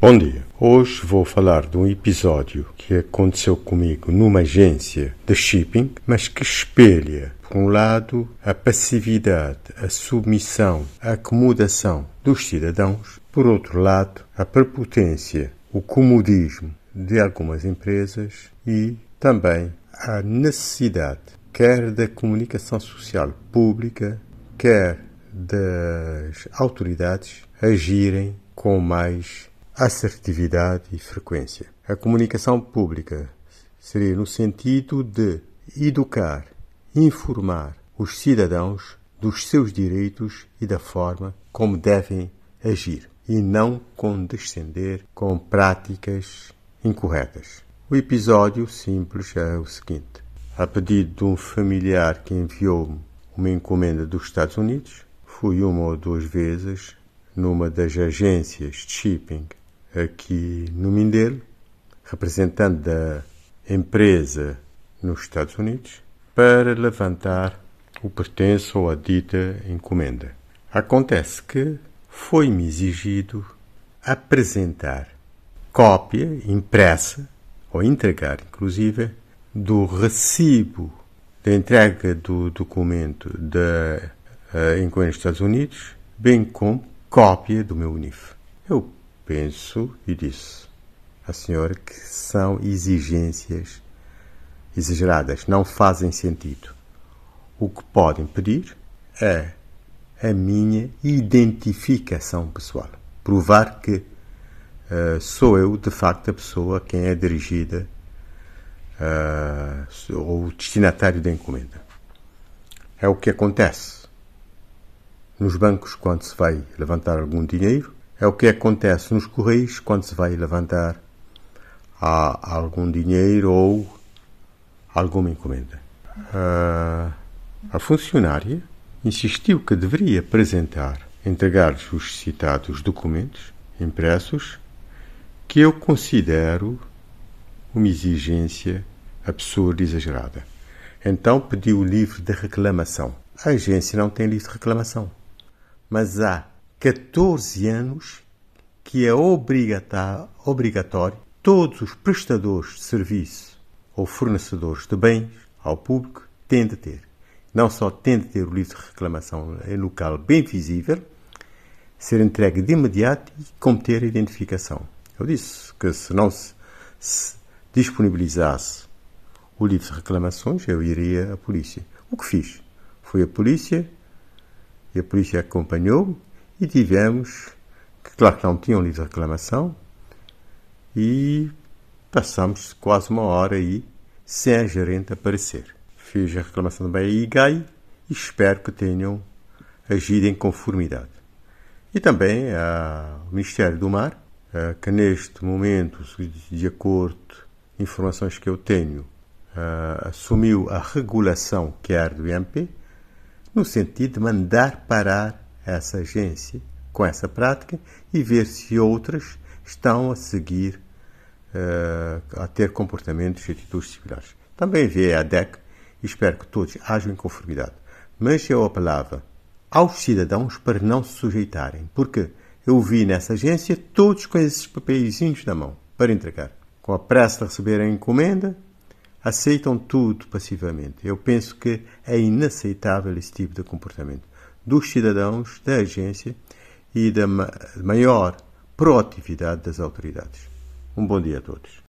Bom dia. Hoje vou falar de um episódio que aconteceu comigo numa agência de shipping, mas que espelha, por um lado, a passividade, a submissão, a acomodação dos cidadãos, por outro lado, a prepotência, o comodismo de algumas empresas e também a necessidade, quer da comunicação social pública, quer das autoridades, agirem com mais assertividade e frequência. A comunicação pública seria no sentido de educar, informar os cidadãos dos seus direitos e da forma como devem agir, e não condescender com práticas incorretas. O episódio simples é o seguinte: a pedido de um familiar que enviou-me uma encomenda dos Estados Unidos, fui uma ou duas vezes numa das agências de shipping aqui no Mindelo, representante da empresa nos Estados Unidos, para levantar o pertenço ou a dita encomenda. Acontece que foi-me exigido apresentar cópia impressa, ou entregar inclusive, do recibo da entrega do documento da uh, encomenda dos Estados Unidos, bem como cópia do meu UNIF. Eu penso e disse à senhora que são exigências exageradas, não fazem sentido. O que podem pedir é a minha identificação pessoal. Provar que uh, sou eu, de facto, a pessoa a quem é dirigida uh, ou o destinatário da encomenda. É o que acontece nos bancos quando se vai levantar algum dinheiro é o que acontece nos Correios quando se vai levantar algum dinheiro ou alguma encomenda. Uh, a funcionária insistiu que deveria apresentar, entregar-lhes os citados documentos impressos, que eu considero uma exigência absurda e exagerada. Então pediu o livro de reclamação. A agência não tem livro de reclamação, mas há 14 anos que é obrigatório todos os prestadores de serviço ou fornecedores de bens ao público têm de ter. Não só têm de ter o livro de reclamação em local bem visível, ser entregue de imediato e conter a identificação. Eu disse que se não se, se disponibilizasse o livro de reclamações, eu iria à polícia. O que fiz? Fui à polícia e a polícia acompanhou-me e tivemos, que claro que não tinham livro de reclamação, e passamos quase uma hora aí sem a gerente aparecer. Fiz a reclamação também à IGAI e espero que tenham agido em conformidade. E também ao Ministério do Mar, eh, que neste momento, de acordo com informações que eu tenho, eh, assumiu a regulação que do IMP, no sentido de mandar parar essa agência com essa prática e ver se outras estão a seguir uh, a ter comportamentos e atitudes similares. Também vê a DEC e espero que todos hajam em conformidade. Mas eu apelava aos cidadãos para não se sujeitarem, porque eu vi nessa agência todos com esses papeizinhos na mão para entregar. Com a pressa de receber a encomenda, aceitam tudo passivamente. Eu penso que é inaceitável esse tipo de comportamento dos cidadãos, da agência e da maior proatividade das autoridades. Um bom dia a todos.